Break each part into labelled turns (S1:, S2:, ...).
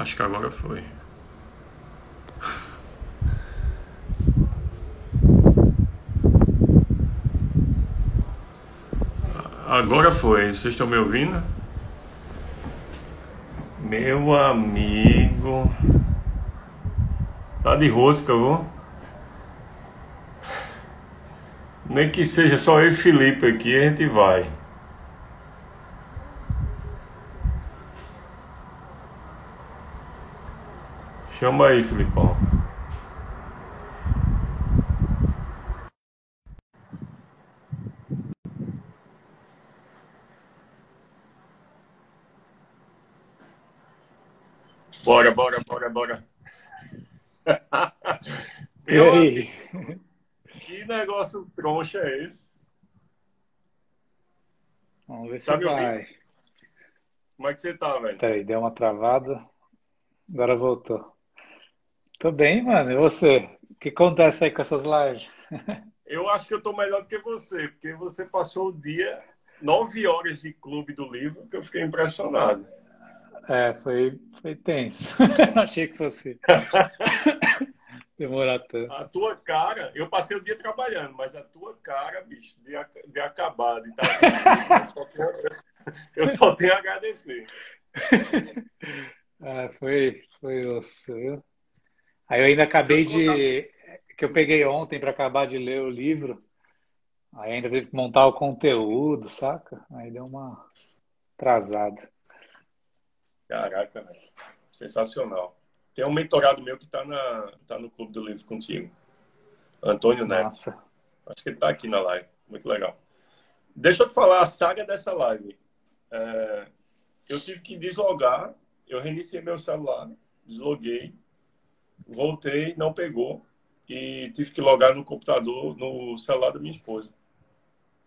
S1: Acho que agora foi. Agora foi. Vocês estão me ouvindo? Meu amigo. Tá de rosca, viu? Nem que seja só eu e Felipe aqui, a gente vai. Chama aí, Filipão. Bora, bora, bora, bora.
S2: e aí?
S1: Que negócio troncha é esse?
S2: Vamos ver tá se vai. Ouvindo?
S1: Como é que você tá, velho?
S2: Peraí, deu uma travada. Agora voltou. Tô bem, mano. E você? O que acontece aí com essas lives?
S1: Eu acho que eu tô melhor do que você, porque você passou o dia, nove horas de clube do livro, que eu fiquei impressionado.
S2: É, foi, foi tenso. Achei que fosse demorar tanto.
S1: A tua cara, eu passei o dia trabalhando, mas a tua cara, bicho, de, de acabado. Então, eu, só tenho, eu só tenho a agradecer.
S2: Ah, foi, foi osso, viu? Aí eu ainda acabei de. que eu peguei ontem para acabar de ler o livro. Aí ainda tive que montar o conteúdo, saca? Aí deu uma atrasada.
S1: Caraca, velho. Sensacional. Tem um mentorado meu que tá, na, tá no Clube do Livro contigo. Antônio Neto. Nossa. Acho que ele tá aqui na live. Muito legal. Deixa eu te falar a saga dessa live. É, eu tive que deslogar. Eu reiniciei meu celular, desloguei voltei, não pegou e tive que logar no computador, no celular da minha esposa.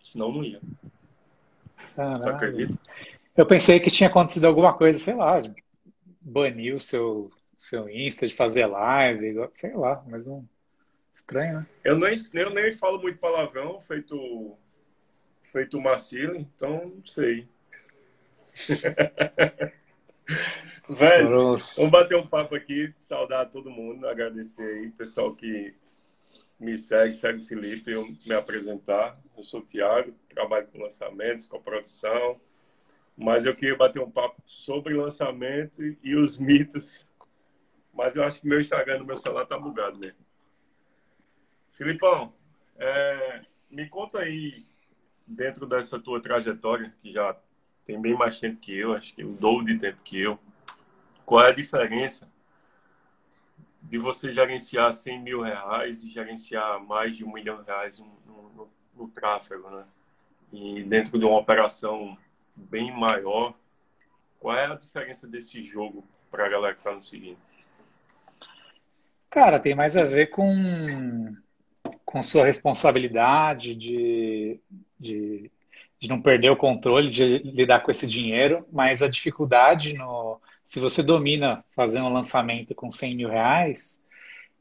S1: Senão não ia.
S2: Caralho. Acredita? Eu pensei que tinha acontecido alguma coisa, sei lá, baniu o seu, seu Insta de fazer live, sei lá, mas não. Estranho, né?
S1: Eu nem, eu nem falo muito palavrão, feito, feito Marcelo, então não sei. Velho, vamos bater um papo aqui, saudar todo mundo, agradecer aí, pessoal que me segue, segue o Felipe, eu me apresentar. Eu sou o Thiago, trabalho com lançamentos, com produção, mas eu queria bater um papo sobre lançamento e os mitos, mas eu acho que meu Instagram no meu celular tá bugado mesmo. Filipão, é, me conta aí, dentro dessa tua trajetória, que já tem bem mais tempo que eu, acho que o dobro de tempo que eu, qual é a diferença de você gerenciar 100 mil reais e gerenciar mais de um milhão de reais no, no, no tráfego, né? E dentro de uma operação bem maior, qual é a diferença desse jogo para a galera que está nos seguindo?
S2: Cara, tem mais a ver com, com sua responsabilidade de, de, de não perder o controle, de lidar com esse dinheiro, mas a dificuldade no, se você domina fazer um lançamento com 100 mil reais,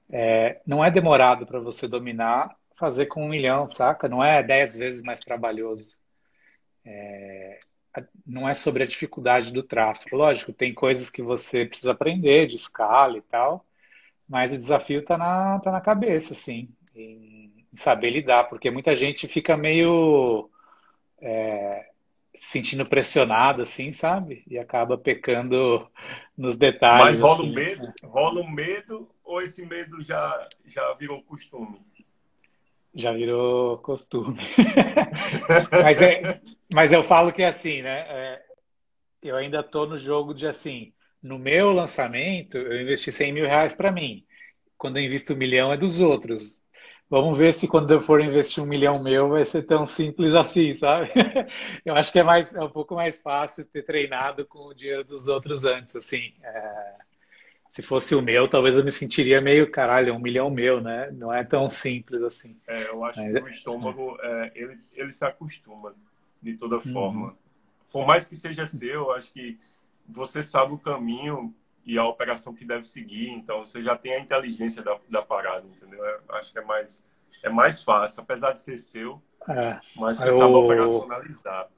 S2: é, não é demorado para você dominar fazer com um milhão, saca? Não é dez vezes mais trabalhoso. É, não é sobre a dificuldade do tráfego. Lógico, tem coisas que você precisa aprender, de escala e tal, mas o desafio está na, tá na cabeça, assim, em, em saber lidar, porque muita gente fica meio. É, se sentindo pressionado, assim, sabe? E acaba pecando nos detalhes.
S1: Mas rola
S2: assim,
S1: um medo? Né? Rola um medo ou esse medo já, já virou costume?
S2: Já virou costume. mas, é, mas eu falo que é assim, né? É, eu ainda estou no jogo de assim, no meu lançamento, eu investi 100 mil reais para mim. Quando eu invisto um milhão é dos outros. Vamos ver se quando eu for investir um milhão meu vai ser tão simples assim, sabe? Eu acho que é, mais, é um pouco mais fácil ter treinado com o dinheiro dos outros antes, assim. É, se fosse o meu, talvez eu me sentiria meio, caralho, um milhão meu, né? Não é tão simples assim.
S1: É, eu acho Mas, que o estômago, é, ele, ele se acostuma de toda uhum. forma. Uhum. Por mais que seja seu, eu acho que você sabe o caminho e a operação que deve seguir. Então, você já tem a inteligência da, da parada, entendeu? Eu acho que é mais, é mais fácil, apesar de ser seu, é. mas você eu... sabe operacionalizar.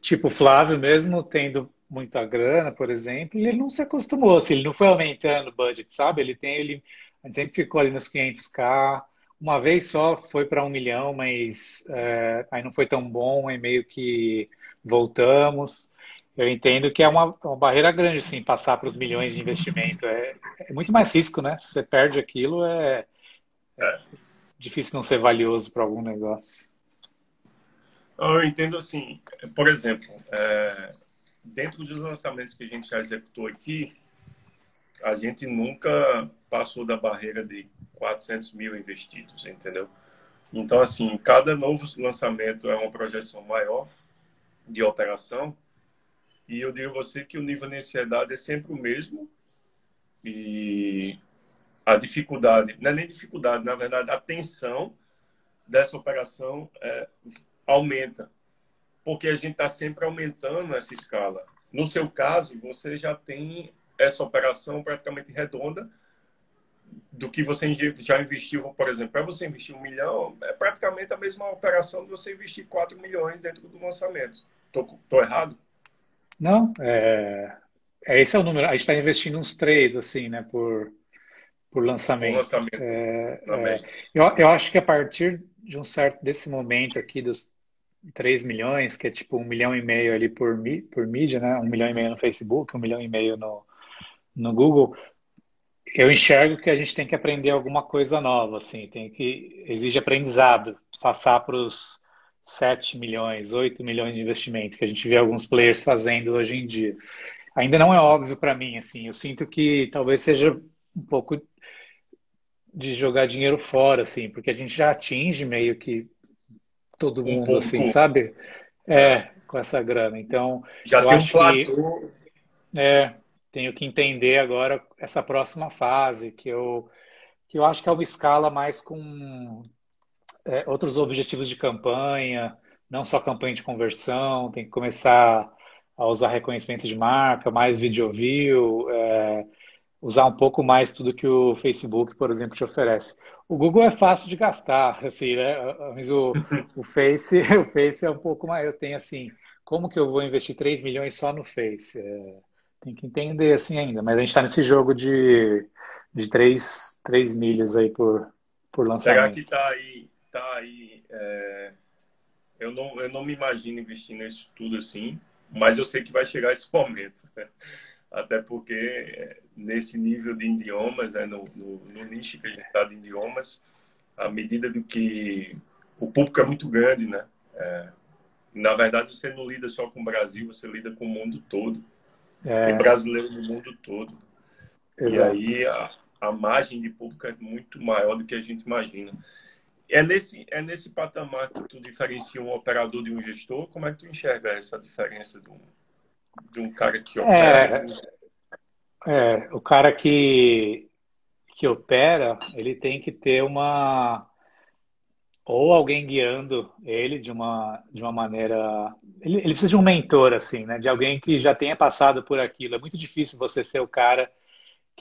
S2: Tipo, Flávio, mesmo tendo muita grana, por exemplo, ele não se acostumou, assim, ele não foi aumentando o budget, sabe? Ele tem, ele, sempre ficou ali nos 500k, uma vez só foi para um milhão, mas é, aí não foi tão bom, aí meio que voltamos. Eu entendo que é uma, uma barreira grande, assim, passar para os milhões de investimento. É, é, muito mais risco, né? Se você perde aquilo, é, é difícil não ser valioso para algum negócio.
S1: Eu entendo assim, por exemplo, é, dentro dos lançamentos que a gente já executou aqui, a gente nunca passou da barreira de 400 mil investidos, entendeu? Então, assim, cada novo lançamento é uma projeção maior de operação e eu digo a você que o nível de ansiedade é sempre o mesmo e a dificuldade, não é nem dificuldade, na verdade, a tensão dessa operação é, aumenta, porque a gente está sempre aumentando essa escala. No seu caso, você já tem essa operação praticamente redonda do que você já investiu, por exemplo, para você investir um milhão, é praticamente a mesma operação de você investir 4 milhões dentro do lançamento. Estou errado?
S2: Não, é, é, esse é o número. A gente está investindo uns três, assim, né, por, por lançamento. lançamento. É, é, eu, eu acho que a partir de um certo desse momento aqui dos 3 milhões, que é tipo um milhão e meio ali por, por mídia, né? Um milhão e meio no Facebook, um milhão e meio no, no Google, eu enxergo que a gente tem que aprender alguma coisa nova, assim, tem que exige aprendizado, passar para os 7 milhões, 8 milhões de investimento que a gente vê alguns players fazendo hoje em dia. Ainda não é óbvio para mim, assim, eu sinto que talvez seja um pouco de jogar dinheiro fora, assim, porque a gente já atinge meio que todo mundo, um assim, sabe? É, com essa grana. Então,
S1: já eu tem acho um platô.
S2: que é, tenho que entender agora essa próxima fase, que eu, que eu acho que é uma escala mais com é, outros objetivos de campanha, não só campanha de conversão, tem que começar a usar reconhecimento de marca, mais video view, é, usar um pouco mais tudo que o Facebook, por exemplo, te oferece. O Google é fácil de gastar, assim, né? Mas o, o Face, o Face é um pouco mais. Eu tenho assim, como que eu vou investir 3 milhões só no Face? É, tem que entender assim ainda, mas a gente está nesse jogo de, de 3, 3 milhas aí por, por lançamento.
S1: Será que tá aí, tá aí. É... Eu, não, eu não me imagino investindo nisso tudo assim, mas eu sei que vai chegar esse momento. Até porque é, nesse nível de idiomas, né, no, no, no nicho que a gente está de idiomas, à medida do que o público é muito grande, né? É, na verdade, você não lida só com o Brasil, você lida com o mundo todo. É. Tem brasileiro no mundo todo. Exato. E aí a, a margem de público é muito maior do que a gente imagina. É nesse, é nesse patamar que tu diferencia um operador de um gestor? Como é que tu enxerga essa diferença de um, de um cara que é, opera?
S2: É, é, o cara que, que opera, ele tem que ter uma ou alguém guiando ele de uma, de uma maneira. Ele, ele, precisa de um mentor, assim, né? De alguém que já tenha passado por aquilo. É muito difícil você ser o cara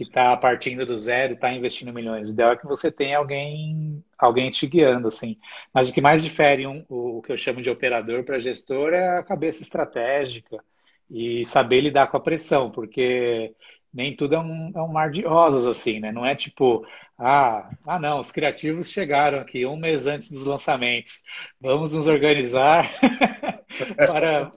S2: que está partindo do zero e está investindo milhões. O ideal é que você tenha alguém, alguém te guiando, assim. Mas o que mais difere um, o, que eu chamo de operador para gestor é a cabeça estratégica e saber lidar com a pressão, porque nem tudo é um, é um mar de rosas, assim, né? Não é tipo, ah, ah, não, os criativos chegaram aqui um mês antes dos lançamentos. Vamos nos organizar para,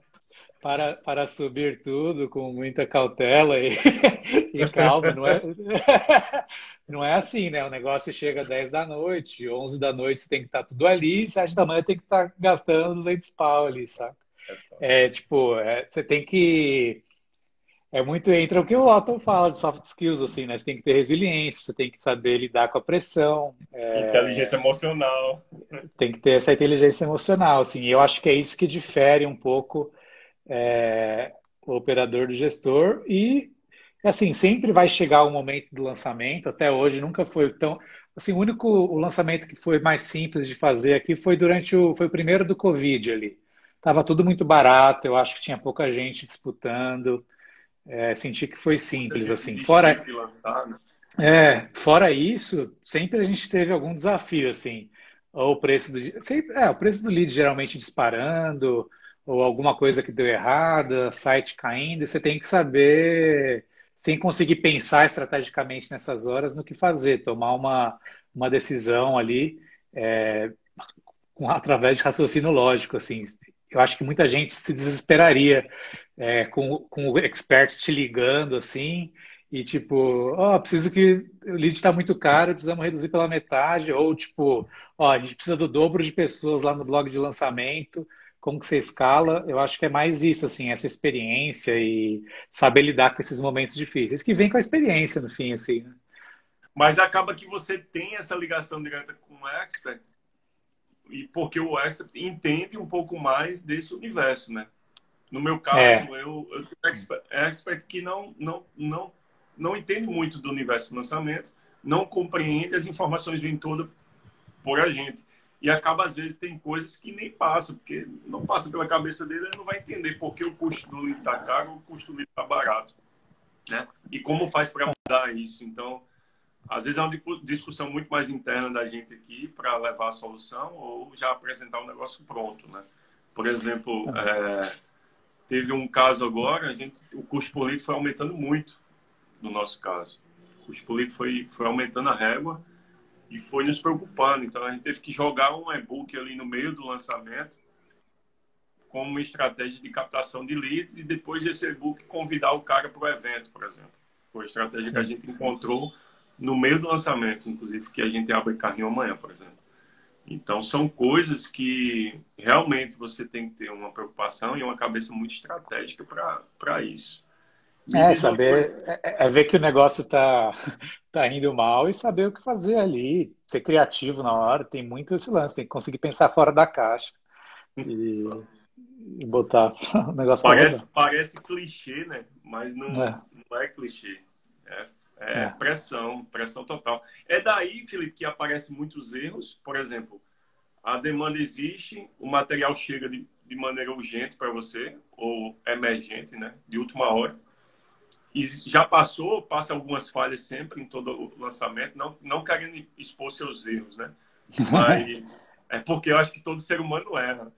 S2: para, para subir tudo com muita cautela e, e calma. Não é, não é assim, né? O negócio chega às 10 da noite, 11 da noite você tem que estar tudo ali, 7 da manhã tem que estar gastando 200 pau ali, sabe? É tipo, é, você tem que é muito entra o que o Otto fala de soft skills, assim, né? Você tem que ter resiliência, você tem que saber lidar com a pressão.
S1: É... Inteligência emocional.
S2: Tem que ter essa inteligência emocional, assim. E eu acho que é isso que difere um pouco é, o operador do gestor e, assim, sempre vai chegar o momento do lançamento. Até hoje nunca foi tão... Assim, o único o lançamento que foi mais simples de fazer aqui foi durante o... Foi o primeiro do Covid ali. Tava tudo muito barato, eu acho que tinha pouca gente disputando é, senti que foi simples, assim. Fora, né? é, fora isso, sempre a gente teve algum desafio, assim. Ou o preço do, sempre, é, o preço do lead geralmente disparando, ou alguma coisa que deu errada, site caindo, e você tem que saber, sem conseguir pensar estrategicamente nessas horas, no que fazer, tomar uma, uma decisão ali é, através de raciocínio lógico, assim. Eu acho que muita gente se desesperaria é, com, com o expert te ligando, assim, e tipo, ó, oh, preciso que o lead está muito caro, precisamos reduzir pela metade, ou tipo, ó, oh, a gente precisa do dobro de pessoas lá no blog de lançamento, como que você escala? Eu acho que é mais isso, assim, essa experiência e saber lidar com esses momentos difíceis, que vem com a experiência, no fim, assim, né?
S1: Mas acaba que você tem essa ligação direta com o expert, e porque o expert entende um pouco mais desse universo, né? No meu caso, é. eu, eu tenho expert, expert que não, não, não não entende muito do universo de lançamento, não compreende, as informações vêm todas por a gente. E acaba, às vezes, tem coisas que nem passa, porque não passa pela cabeça dele, ele não vai entender por que o custo do lead está caro ou o custo do lead está barato. Né? E como faz para mudar isso. Então, às vezes é uma discussão muito mais interna da gente aqui para levar a solução ou já apresentar o um negócio pronto. Né? Por exemplo, é, teve um caso agora, a gente, o custo por lead foi aumentando muito no nosso caso. O custo político foi, foi aumentando a régua e foi nos preocupando. Então a gente teve que jogar um e-book ali no meio do lançamento como uma estratégia de captação de leads e depois desse e-book convidar o cara para o evento, por exemplo. Foi a estratégia Sim. que a gente encontrou no meio do lançamento, inclusive, que a gente abre carrinho amanhã, por exemplo. Então, são coisas que realmente você tem que ter uma preocupação e uma cabeça muito estratégica para isso.
S2: É, saber, é, é, é, ver que o negócio está tá indo mal e saber o que fazer ali, ser criativo na hora, tem muito esse lance, tem que conseguir pensar fora da caixa e, e botar o negócio
S1: Parece, parece clichê, né? Mas não é, não é clichê. É, é, é, pressão, pressão total. É daí, Felipe, que aparecem muitos erros. Por exemplo, a demanda existe, o material chega de, de maneira urgente para você, ou emergente, né? De última hora e já passou, passa algumas falhas sempre em todo o lançamento, não, não querendo expor seus erros, né? Mas é porque eu acho que todo ser humano erra.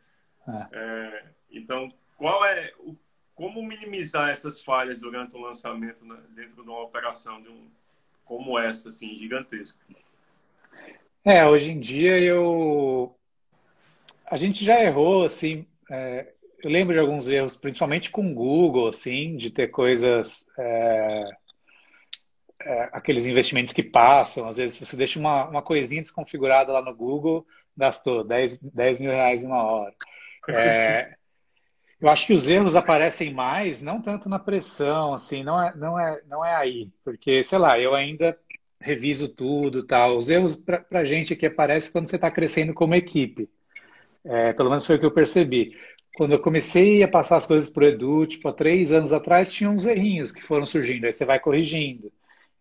S1: É. É, então, qual é o, como minimizar essas falhas durante o lançamento né, dentro de uma operação de um, como essa, assim, gigantesca?
S2: É, hoje em dia eu a gente já errou assim é, eu lembro de alguns erros, principalmente com o Google, assim, de ter coisas. É, é, aqueles investimentos que passam. Às vezes, você deixa uma, uma coisinha desconfigurada lá no Google, gastou 10, 10 mil reais em uma hora. É, eu acho que os erros aparecem mais, não tanto na pressão, assim, não é, não é, não é aí. Porque, sei lá, eu ainda reviso tudo tal. Os erros para a gente aqui aparecem quando você está crescendo como equipe. É, pelo menos foi o que eu percebi quando eu comecei a passar as coisas para o Edu, tipo, há três anos atrás, tinha uns errinhos que foram surgindo, aí você vai corrigindo.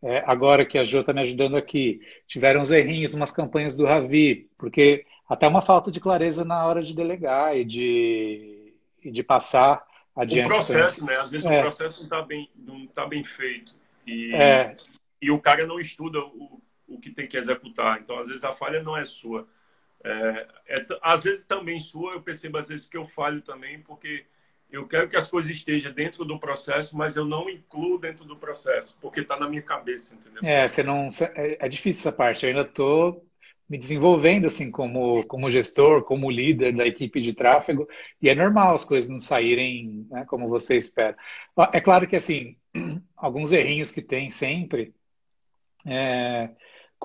S2: É, agora que a Jo está me ajudando aqui, tiveram uns errinhos, umas campanhas do Ravi, porque até uma falta de clareza na hora de delegar e de, e de passar adiante.
S1: O processo, né? Às vezes é. o processo não está bem, não tá bem feito. E, é. e o cara não estuda o, o que tem que executar. Então, às vezes, a falha não é sua. É, é, às vezes também sua, eu percebo às vezes que eu falho também, porque eu quero que as coisas estejam dentro do processo, mas eu não incluo dentro do processo, porque está na minha cabeça, entendeu?
S2: É, você não, é, é difícil essa parte. Eu ainda estou me desenvolvendo assim como, como gestor, como líder da equipe de tráfego, e é normal as coisas não saírem né, como você espera. É claro que assim, alguns errinhos que tem sempre. É,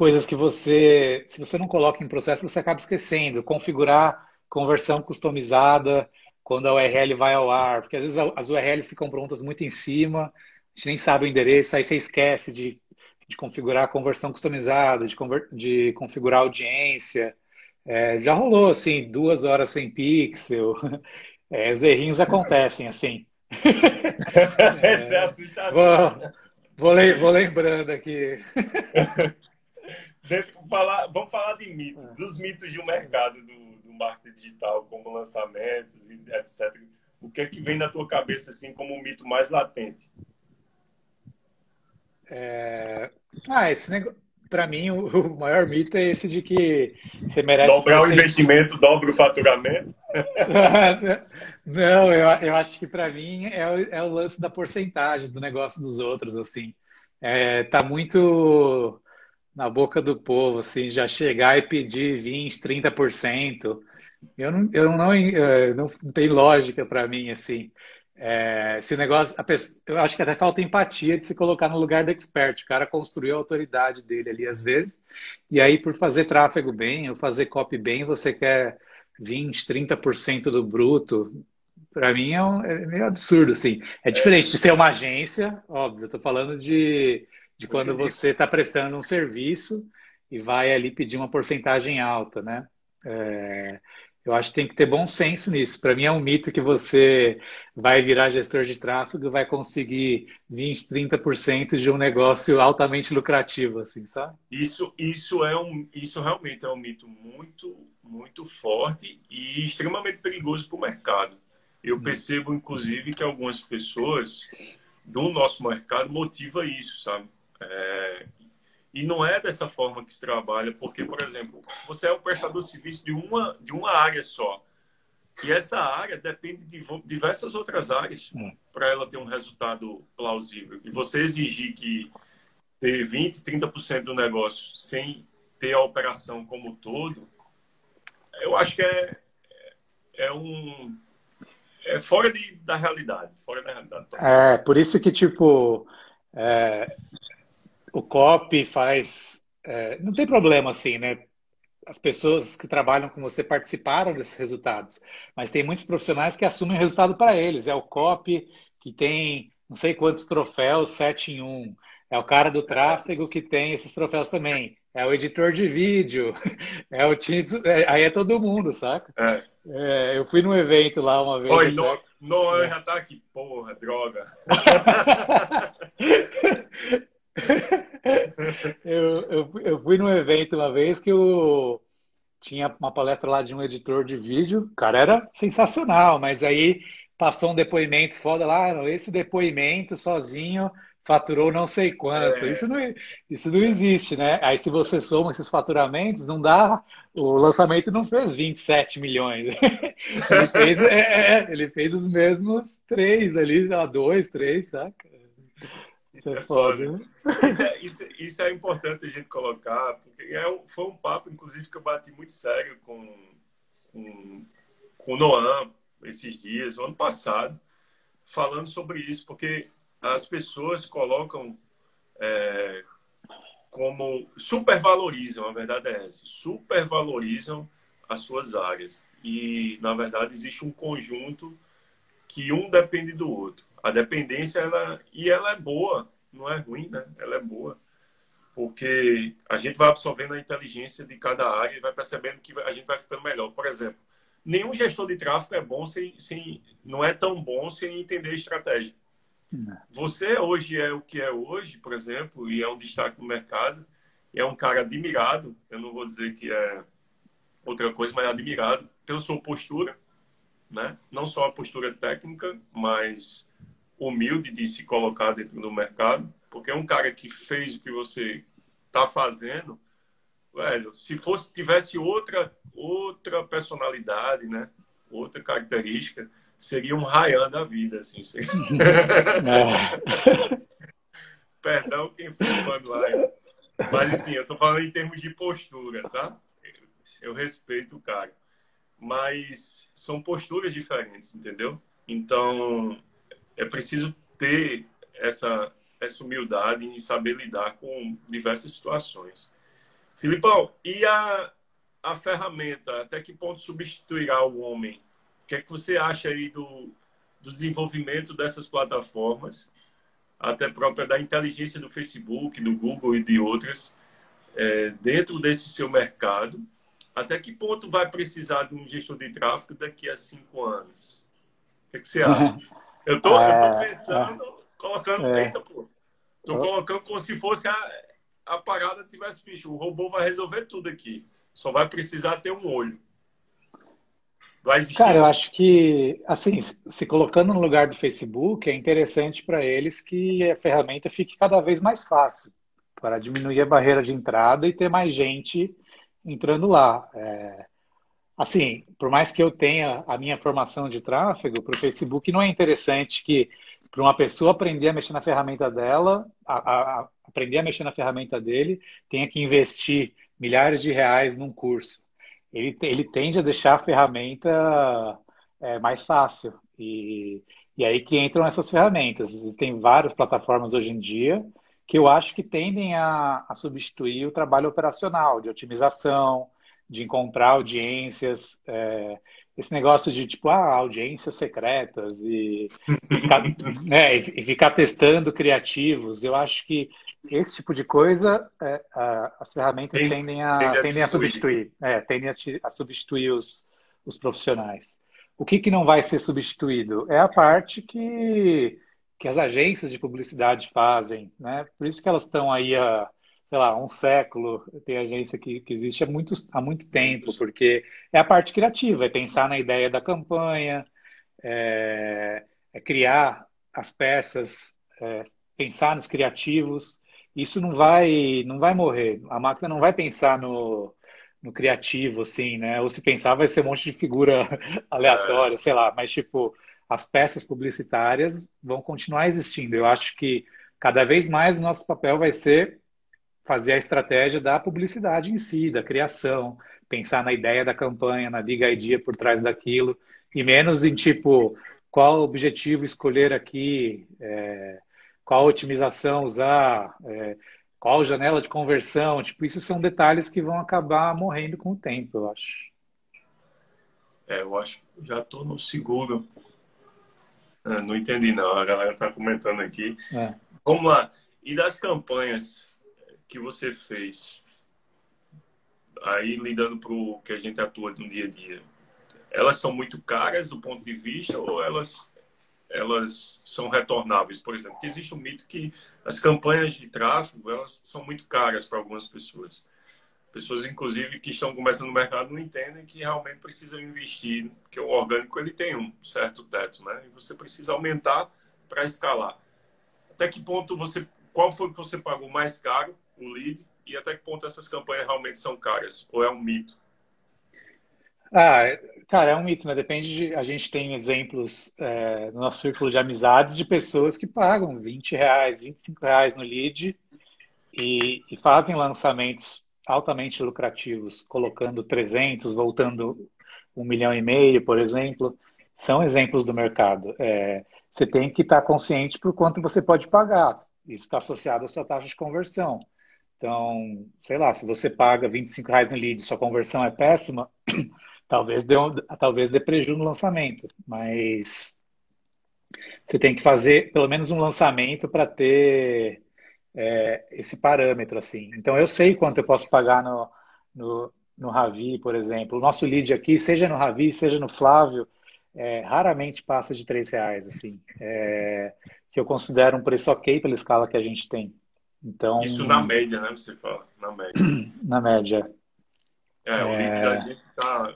S2: coisas que você, se você não coloca em processo, você acaba esquecendo. Configurar conversão customizada quando a URL vai ao ar, porque às vezes as URLs ficam prontas muito em cima, a gente nem sabe o endereço, aí você esquece de, de configurar a conversão customizada, de, conver, de configurar a audiência. É, já rolou, assim, duas horas sem pixel. É, os errinhos acontecem, assim.
S1: Esse é, é assustador. Vou,
S2: vou, vou lembrando aqui.
S1: Dentro, falar, vamos falar de mitos, é. dos mitos de um mercado do, do marketing digital, como lançamentos e etc. O que é que vem na tua cabeça assim como o mito mais latente?
S2: É... Ah, esse negócio. para mim, o, o, maior mito é esse de que você merece.
S1: Dobrar o investimento, dobra o faturamento?
S2: Não, eu, eu acho que para mim é o, é o lance da porcentagem do negócio dos outros, assim. É, tá muito na boca do povo, assim, já chegar e pedir 20, 30%. Eu não, eu não, eu não, não tem lógica para mim, assim. É, esse negócio, pessoa, eu acho que até falta empatia de se colocar no lugar do expert. O cara construiu a autoridade dele ali às vezes, e aí por fazer tráfego bem ou fazer copy bem, você quer 20, 30% do bruto. Para mim é, um, é, meio absurdo, assim. É diferente de ser uma agência, óbvio. Eu estou falando de, de quando você está prestando um serviço e vai ali pedir uma porcentagem alta, né? É, eu acho que tem que ter bom senso nisso. Para mim é um mito que você vai virar gestor de tráfego e vai conseguir 20, 30% de um negócio altamente lucrativo, assim, sabe?
S1: Isso, isso é um, isso realmente é um mito muito, muito forte e extremamente perigoso para o mercado. Eu hum. percebo, inclusive, que algumas pessoas do nosso mercado motiva isso, sabe? É, e não é dessa forma que se trabalha, porque, por exemplo, você é um prestador de serviço de uma, de uma área só. E essa área depende de diversas outras áreas hum. para ela ter um resultado plausível. E você exigir que ter 20, 30% do negócio sem ter a operação como um todo, eu acho que é, é um. É fora de, da realidade. Fora da realidade.
S2: É, por isso que, tipo, é, o COP faz. É, não tem problema assim, né? As pessoas que trabalham com você participaram desses resultados, mas tem muitos profissionais que assumem o resultado para eles. É o COP que tem não sei quantos troféus, 7 em 1. É o cara do tráfego que tem esses troféus também. É o editor de vídeo. É o time. É, aí é todo mundo, saca? É. É, eu fui num evento lá uma vez.
S1: Oi, no, Noan já tá aqui. Porra, droga.
S2: eu, eu, eu fui num evento uma vez que eu tinha uma palestra lá de um editor de vídeo, o cara era sensacional, mas aí passou um depoimento foda lá, esse depoimento sozinho faturou não sei quanto. É. Isso, não, isso não existe, né? Aí se você soma esses faturamentos, não dá. O lançamento não fez 27 milhões. ele, fez, é, é, é, ele fez os mesmos três ali, dois, três, saca?
S1: Isso é, foda. Né? Isso é, isso, isso é importante a gente colocar, porque é, foi um papo, inclusive, que eu bati muito sério com, com, com o Noam esses dias, ano passado, falando sobre isso, porque as pessoas colocam é, como supervalorizam, a verdade é essa, supervalorizam as suas áreas. E, na verdade, existe um conjunto que um depende do outro. A dependência, ela, e ela é boa, não é ruim, né? Ela é boa. Porque a gente vai absorvendo a inteligência de cada área e vai percebendo que a gente vai ficando melhor. Por exemplo, nenhum gestor de tráfego é bom sem, sem não é tão bom sem entender estratégia. Você hoje é o que é hoje, por exemplo, e é um destaque no mercado, é um cara admirado, eu não vou dizer que é outra coisa, mas admirado pela sua postura, né? Não só a postura técnica, mas humilde de se colocar dentro do mercado, porque é um cara que fez o que você está fazendo, velho, se fosse tivesse outra outra personalidade, né? Outra característica, seria um Ryan da vida, assim. é. Perdão quem do Ryan. Mas assim, eu tô falando em termos de postura, tá? Eu respeito o cara mas são posturas diferentes, entendeu? Então, é preciso ter essa, essa humildade em saber lidar com diversas situações. Filipão, e a, a ferramenta, até que ponto substituirá o homem? O que é que você acha aí do, do desenvolvimento dessas plataformas, até própria da inteligência do Facebook, do Google e de outras, é, dentro desse seu mercado? Até que ponto vai precisar de um gestor de tráfego daqui a cinco anos? O que, é que você acha? Eu tô, é, eu tô pensando, é, colocando, é. eita, pô. Tô colocando como se fosse a, a parada tivesse bicho. O robô vai resolver tudo aqui. Só vai precisar ter um olho.
S2: Cara, eu acho que, assim, se colocando no lugar do Facebook, é interessante para eles que a ferramenta fique cada vez mais fácil para diminuir a barreira de entrada e ter mais gente entrando lá. É, assim, por mais que eu tenha a minha formação de tráfego, para o Facebook não é interessante que para uma pessoa aprender a mexer na ferramenta dela, a, a, aprender a mexer na ferramenta dele, tenha que investir milhares de reais num curso. Ele, ele tende a deixar a ferramenta é, mais fácil. E, e aí que entram essas ferramentas. Existem várias plataformas hoje em dia que eu acho que tendem a, a substituir o trabalho operacional, de otimização, de encontrar audiências. É, esse negócio de tipo, ah, audiências secretas e, e, ficar, é, e, ficar, testando criativos. Eu acho que esse tipo de coisa é, a, as ferramentas tem, tendem, a, tendem a substituir. É, tendem a, a substituir os, os profissionais. O que, que não vai ser substituído? É a parte que, que as agências de publicidade fazem. Né? Por isso que elas estão aí há, sei lá, um século. Tem agência que, que existe há muito, há muito tempo, porque é a parte criativa, é pensar na ideia da campanha, é, é criar as peças, é, pensar nos criativos. Isso não vai, não vai morrer. A máquina não vai pensar no, no criativo, assim, né? Ou se pensar, vai ser um monte de figura aleatória, é. sei lá. Mas, tipo, as peças publicitárias vão continuar existindo. Eu acho que cada vez mais o nosso papel vai ser fazer a estratégia da publicidade em si, da criação, pensar na ideia da campanha, na big idea por trás daquilo, e menos em, tipo, qual objetivo escolher aqui, é, qual otimização usar, é, qual janela de conversão, tipo, isso são detalhes que vão acabar morrendo com o tempo, eu acho.
S1: É, eu acho que já estou no seguro. É, não entendi, não. A galera está comentando aqui. É. Vamos lá. E das campanhas que você fez, aí lidando para o que a gente atua no dia a dia, elas são muito caras do ponto de vista ou elas elas são retornáveis, por exemplo. Porque existe um mito que as campanhas de tráfego elas são muito caras para algumas pessoas. Pessoas, inclusive, que estão começando no mercado não entendem que realmente precisam investir, porque o orgânico ele tem um certo teto, né? E você precisa aumentar para escalar. Até que ponto você, qual foi que você pagou mais caro, o lead, e até que ponto essas campanhas realmente são caras? Ou é um mito?
S2: Ah, cara, é um mito, né? Depende de. A gente tem exemplos é, no nosso círculo de amizades de pessoas que pagam 20 reais, 25 reais no lead e, e fazem lançamentos altamente lucrativos, colocando 300, voltando um milhão e meio, por exemplo. São exemplos do mercado. É, você tem que estar consciente por quanto você pode pagar. Isso está associado à sua taxa de conversão. Então, sei lá, se você paga 25 reais no lead e sua conversão é péssima, Talvez dê, um, talvez dê prejuízo no lançamento, mas você tem que fazer pelo menos um lançamento para ter é, esse parâmetro assim. Então eu sei quanto eu posso pagar no, no, no Ravi, por exemplo. O nosso lead aqui, seja no Ravi, seja no Flávio, é, raramente passa de três reais, assim, é, que eu considero um preço ok pela escala que a gente tem. Então,
S1: Isso na média, né? Você fala, na média.
S2: na média.
S1: É, o lead da gente está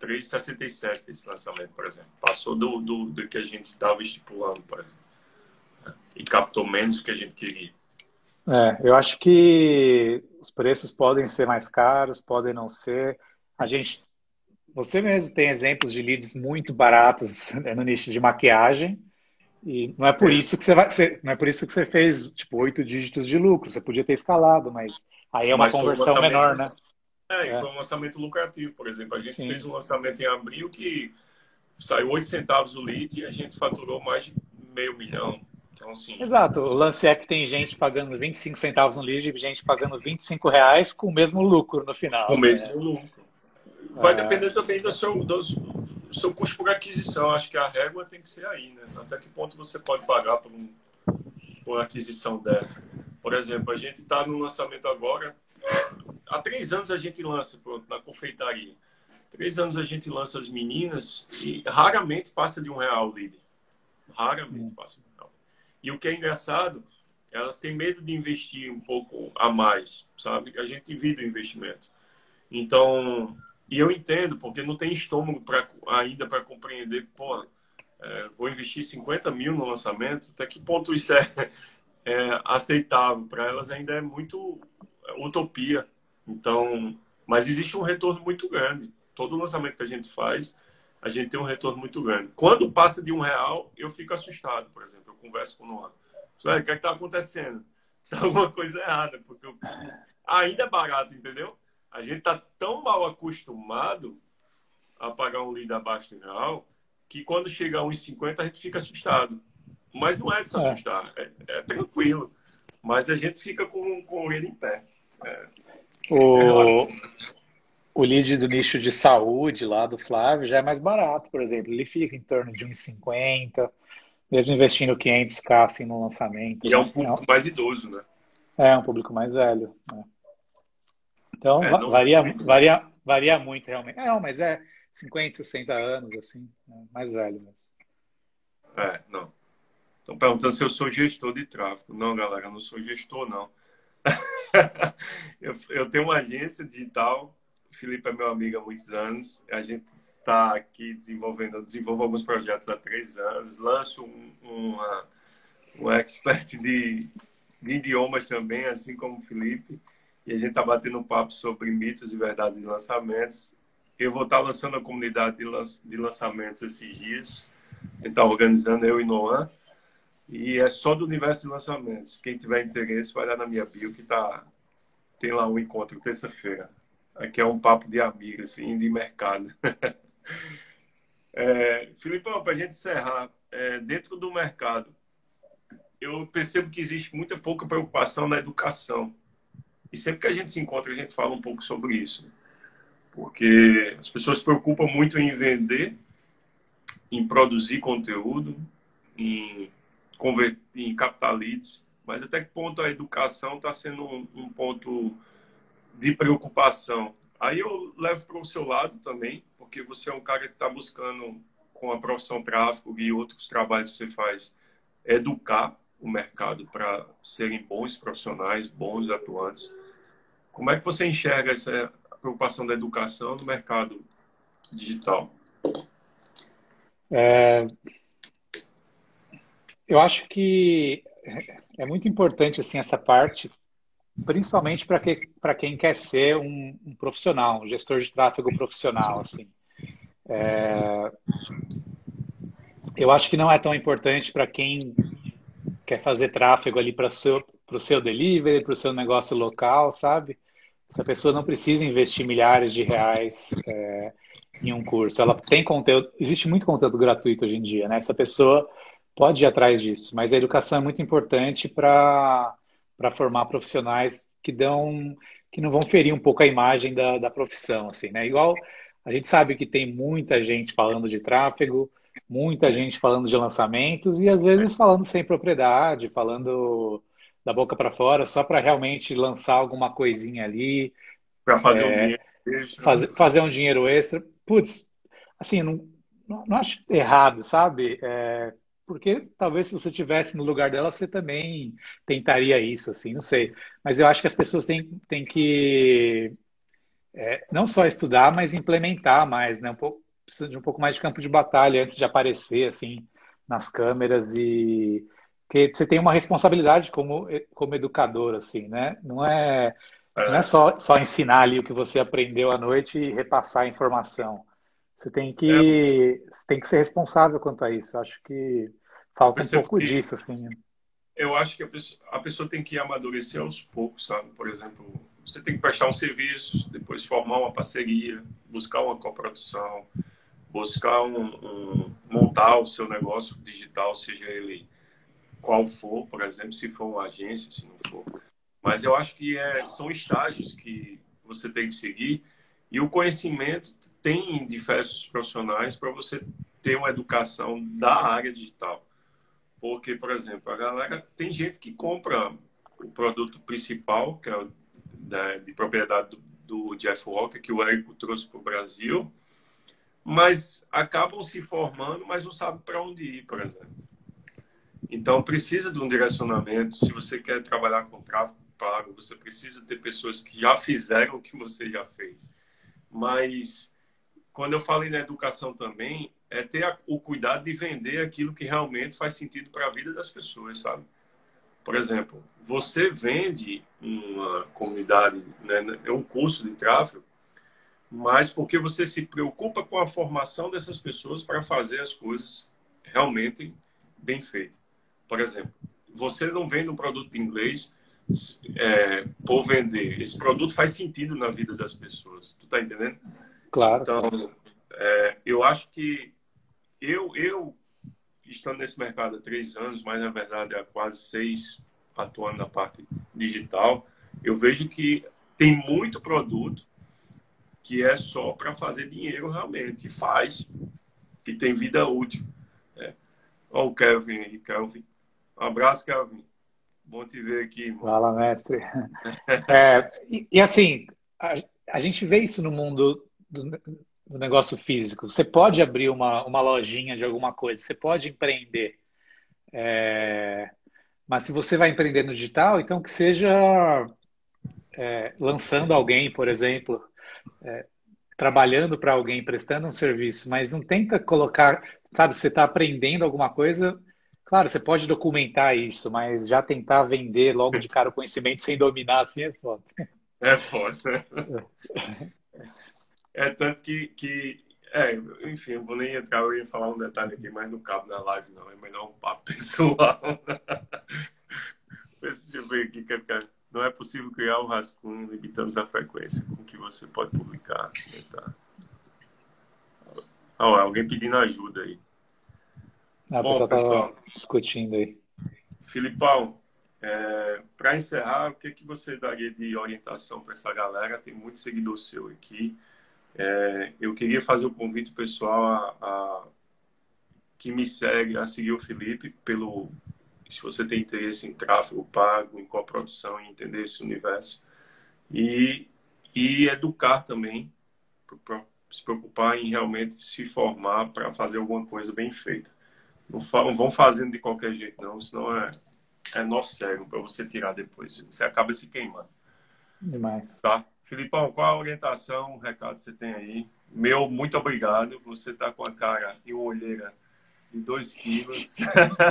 S1: 3,67 esse lançamento, por exemplo. Passou do, do, do que a gente estava estipulando, por exemplo. E captou menos do que a gente queria.
S2: É, eu acho que os preços podem ser mais caros, podem não ser. A gente, você mesmo tem exemplos de leads muito baratos né, no nicho de maquiagem e não é por é. isso que você vai, não é por isso que você fez tipo oito dígitos de lucro. Você podia ter escalado, mas aí é uma mas conversão menor, né?
S1: É, e foi um lançamento lucrativo, por exemplo. A gente Sim. fez um lançamento em abril que saiu 8 centavos o lead e a gente faturou mais de meio milhão. Então, assim...
S2: Exato. O lance é que tem gente pagando 25 centavos no lead e gente pagando 25 reais com o mesmo lucro no final.
S1: Com o mesmo né? lucro. Vai é... depender também do seu, do, do, seu custo por aquisição. Acho que a régua tem que ser aí, né? Até que ponto você pode pagar por, um, por uma aquisição dessa. Por exemplo, a gente está no lançamento agora, há três anos a gente lança pronto, na confeitaria. Três anos a gente lança as meninas e raramente passa de um real o líder. Raramente passa de um real. E o que é engraçado, elas têm medo de investir um pouco a mais, sabe? A gente divide o investimento. Então, e eu entendo, porque não tem estômago pra, ainda para compreender, pô, é, vou investir 50 mil no lançamento, até que ponto isso é é, aceitável. Para elas ainda é muito utopia. Então, mas existe um retorno muito grande. Todo lançamento que a gente faz, a gente tem um retorno muito grande. Quando passa de um real, eu fico assustado, por exemplo. Eu converso com o Noah. o que é está acontecendo? Está alguma coisa errada, porque eu... ainda é barato, entendeu? A gente está tão mal acostumado a pagar um lead abaixo de real que quando chega a 1,50 a gente fica assustado. Mas não é de se é. assustar, é, é tranquilo. Mas a gente fica com, com ele em pé. É,
S2: o, o lead do nicho de saúde lá do Flávio já é mais barato, por exemplo. Ele fica em torno de 1,50, mesmo investindo 500k assim, no lançamento.
S1: E é um público mais idoso, né?
S2: É, um público mais velho. Né? Então, é, não... varia, varia, varia muito realmente. É, não, mas é 50, 60 anos, assim, né? mais velho mesmo.
S1: É, não. Estão perguntando se eu sou gestor de tráfego. Não, galera, eu não sou gestor, não. eu, eu tenho uma agência digital. O Felipe é meu amigo há muitos anos. A gente está aqui desenvolvendo, eu desenvolvo alguns projetos há três anos. Lanço um, uma, um expert de, de idiomas também, assim como o Felipe. E a gente está batendo um papo sobre mitos e verdades de lançamentos. Eu vou estar tá lançando a comunidade de, lan de lançamentos esses dias. A gente está organizando eu e Noan. E é só do universo de lançamentos. Quem tiver interesse, vai lá na minha bio que tá, tem lá um encontro terça-feira. Aqui é um papo de amigo, assim, de mercado. é, Filipão, para a gente encerrar, é, dentro do mercado, eu percebo que existe muita pouca preocupação na educação. E sempre que a gente se encontra, a gente fala um pouco sobre isso. Porque as pessoas se preocupam muito em vender, em produzir conteúdo, em converter em capital leads, mas até que ponto a educação está sendo um, um, ponto de preocupação. Aí eu levo para o seu lado também, porque você é um cara que está buscando, com a profissão tráfego e outros trabalhos que você faz, educar o mercado para serem bons profissionais, bons atuantes. Como é que você enxerga essa preocupação da educação no mercado digital?
S2: É, eu acho que é muito importante assim essa parte, principalmente para que, quem quer ser um, um, profissional, um gestor de tráfego profissional. Assim. É... Eu acho que não é tão importante para quem quer fazer tráfego ali para o seu, seu delivery, para o seu negócio local, sabe? Essa pessoa não precisa investir milhares de reais é, em um curso. Ela tem conteúdo, existe muito conteúdo gratuito hoje em dia, né? Essa pessoa pode ir atrás disso, mas a educação é muito importante para formar profissionais que dão que não vão ferir um pouco a imagem da, da profissão, assim, né? Igual a gente sabe que tem muita gente falando de tráfego, muita gente falando de lançamentos e às vezes falando sem propriedade, falando da boca para fora, só para realmente lançar alguma coisinha ali.
S1: Para fazer é, um dinheiro extra.
S2: Fazer, fazer um dinheiro extra. Putz, assim, não, não acho errado, sabe? É, porque talvez se você tivesse no lugar dela, você também tentaria isso, assim, não sei. Mas eu acho que as pessoas têm, têm que é, não só estudar, mas implementar mais, né? Um pouco, precisa de um pouco mais de campo de batalha antes de aparecer, assim, nas câmeras e que você tem uma responsabilidade como, como educador, assim, né? Não é, não é só, só ensinar ali o que você aprendeu à noite e repassar a informação. Você tem que, é. você tem que ser responsável quanto a isso. Acho que falta um pouco que, disso, assim.
S1: Eu acho que a pessoa, a pessoa tem que amadurecer aos poucos, sabe? Por exemplo, você tem que prestar um serviço, depois formar uma parceria, buscar uma coprodução, buscar um, um, montar o seu negócio digital, seja ele qual for, por exemplo, se for uma agência, se não for. Mas eu acho que é, são estágios que você tem que seguir e o conhecimento tem diversos profissionais para você ter uma educação da área digital. Porque, por exemplo, a galera tem gente que compra o produto principal, que é da, de propriedade do, do, Jeff Walker, que o Érico trouxe para o Brasil, mas acabam se formando, mas não sabem para onde ir, por exemplo. Então, precisa de um direcionamento. Se você quer trabalhar com tráfego pago, você precisa ter pessoas que já fizeram o que você já fez. Mas, quando eu falei na educação também, é ter o cuidado de vender aquilo que realmente faz sentido para a vida das pessoas, sabe? Por exemplo, você vende uma comunidade, né, é um curso de tráfego, mas porque você se preocupa com a formação dessas pessoas para fazer as coisas realmente bem feitas. Por exemplo, você não vende um produto em inglês é, por vender. Esse produto faz sentido na vida das pessoas. Tu tá entendendo?
S2: Claro.
S1: Então, é, eu acho que eu, eu, estando nesse mercado há três anos, mas na verdade há quase seis atuando na parte digital, eu vejo que tem muito produto que é só para fazer dinheiro realmente. E faz. E tem vida útil. Né? Olha o Kelvin aí, Kelvin. Um abraço, Kelvin. Bom te ver aqui. Irmão.
S2: Fala, mestre. é, e, e, assim, a, a, gente vê isso no mundo do, do, negócio físico. Você pode abrir uma, uma lojinha de alguma coisa, você pode empreender. É, mas se você vai empreender no digital, então que seja é, lançando alguém, por exemplo, é, trabalhando para alguém, prestando um serviço, mas não tenta colocar, sabe, você está aprendendo alguma coisa, claro, você pode documentar isso, mas já tentar vender logo de cara o conhecimento sem dominar assim é foda.
S1: É foda. É tanto que, que é, enfim, eu vou nem entrar, eu ia falar um detalhe aqui, mas não cabe na live, não. É melhor um papo pessoal. Deixa eu ver aqui, cara. Não é possível criar um rascunho, limitamos a frequência com que você pode publicar. Tá. Oh, alguém pedindo ajuda aí.
S2: Ah, Bom, pessoal, discutindo aí.
S1: Filipão, é, para encerrar, o que, que você daria de orientação para essa galera? Tem muito seguidor seu aqui. É, eu queria fazer o um convite pessoal a, a, que me segue a seguir o Felipe pelo se você tem interesse em tráfego pago, em coprodução, em entender esse universo. E, e educar também, para se preocupar em realmente se formar para fazer alguma coisa bem feita. Não, não vão fazendo de qualquer jeito, não, senão é, é nosso cego para você tirar depois. Você acaba se queimando.
S2: Demais.
S1: Tá? Filipão, qual a orientação, recado você tem aí? Meu, muito obrigado. Você está com a cara e uma olheira de 2 quilos.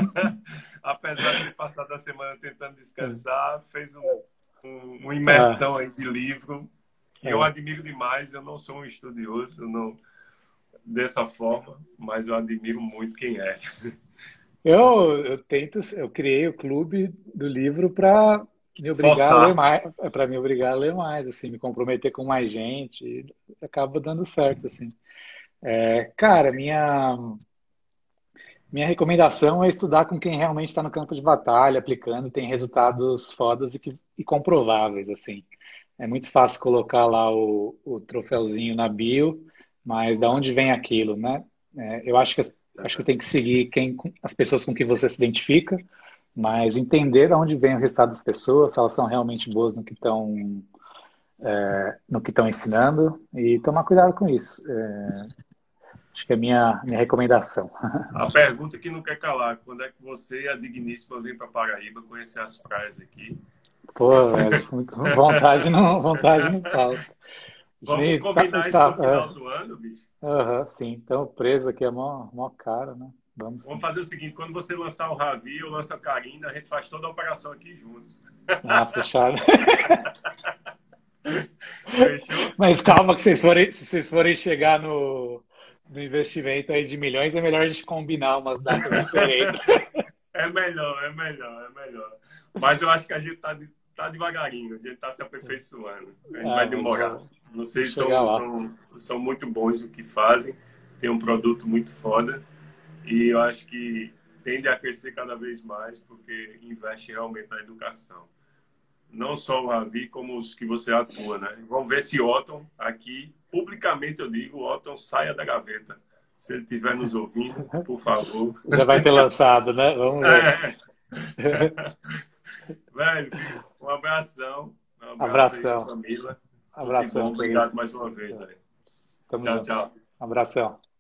S1: Apesar de ter passado a semana tentando descansar, fez um, um, uma imersão aí de livro que é. eu admiro demais. Eu não sou um estudioso, não dessa forma, mas eu admiro muito quem é.
S2: Eu, eu tento, eu criei o clube do livro para me obrigar Forçar. a ler mais, para me obrigar a ler mais, assim, me comprometer com mais gente, acaba dando certo, assim. É, cara, minha minha recomendação é estudar com quem realmente está no campo de batalha, aplicando, tem resultados fodas e, que, e comprováveis, assim. É muito fácil colocar lá o, o troféuzinho na bio, mas da onde vem aquilo, né? É, eu acho que, acho que tem que seguir quem, as pessoas com que você se identifica, mas entender de onde vem o resultado das pessoas, se elas são realmente boas no que estão é, no que estão ensinando e tomar cuidado com isso. É, Acho que é a minha, minha recomendação.
S1: A pergunta que não quer calar: quando é que você e a Digníssima vêm para Paraíba conhecer as praias aqui?
S2: Pô, velho, vontade não, vontade não falta.
S1: Vamos combinar isso no final é. do ano, bicho?
S2: Uhum, sim. Então, preso aqui é mó, mó caro, né?
S1: Vamos, Vamos fazer o seguinte: quando você lançar o Ravi, eu lanço a Karina, a gente faz toda a operação aqui juntos.
S2: Ah, fechado. Fechou? Mas calma que vocês forem, se vocês forem chegar no no investimento aí de milhões, é melhor a gente combinar umas datas diferentes.
S1: é melhor, é melhor, é melhor. Mas eu acho que a gente tá, tá devagarinho, a gente tá se aperfeiçoando. A gente ah, vai demorar. Vocês são, são, são muito bons no que fazem, tem um produto muito foda e eu acho que tende a crescer cada vez mais porque investe realmente na educação. Não só o Ravi, como os que você atua, né? Vamos ver se Otton aqui publicamente eu digo, Otton, saia da gaveta. Se ele estiver nos ouvindo, por favor.
S2: Já vai ter lançado, né? Vamos ver.
S1: É. Velho, um abração.
S2: Um abração.
S1: Aí, família.
S2: Abração.
S1: Obrigado mais uma vez. Velho.
S2: Tchau, junto. tchau. Abração.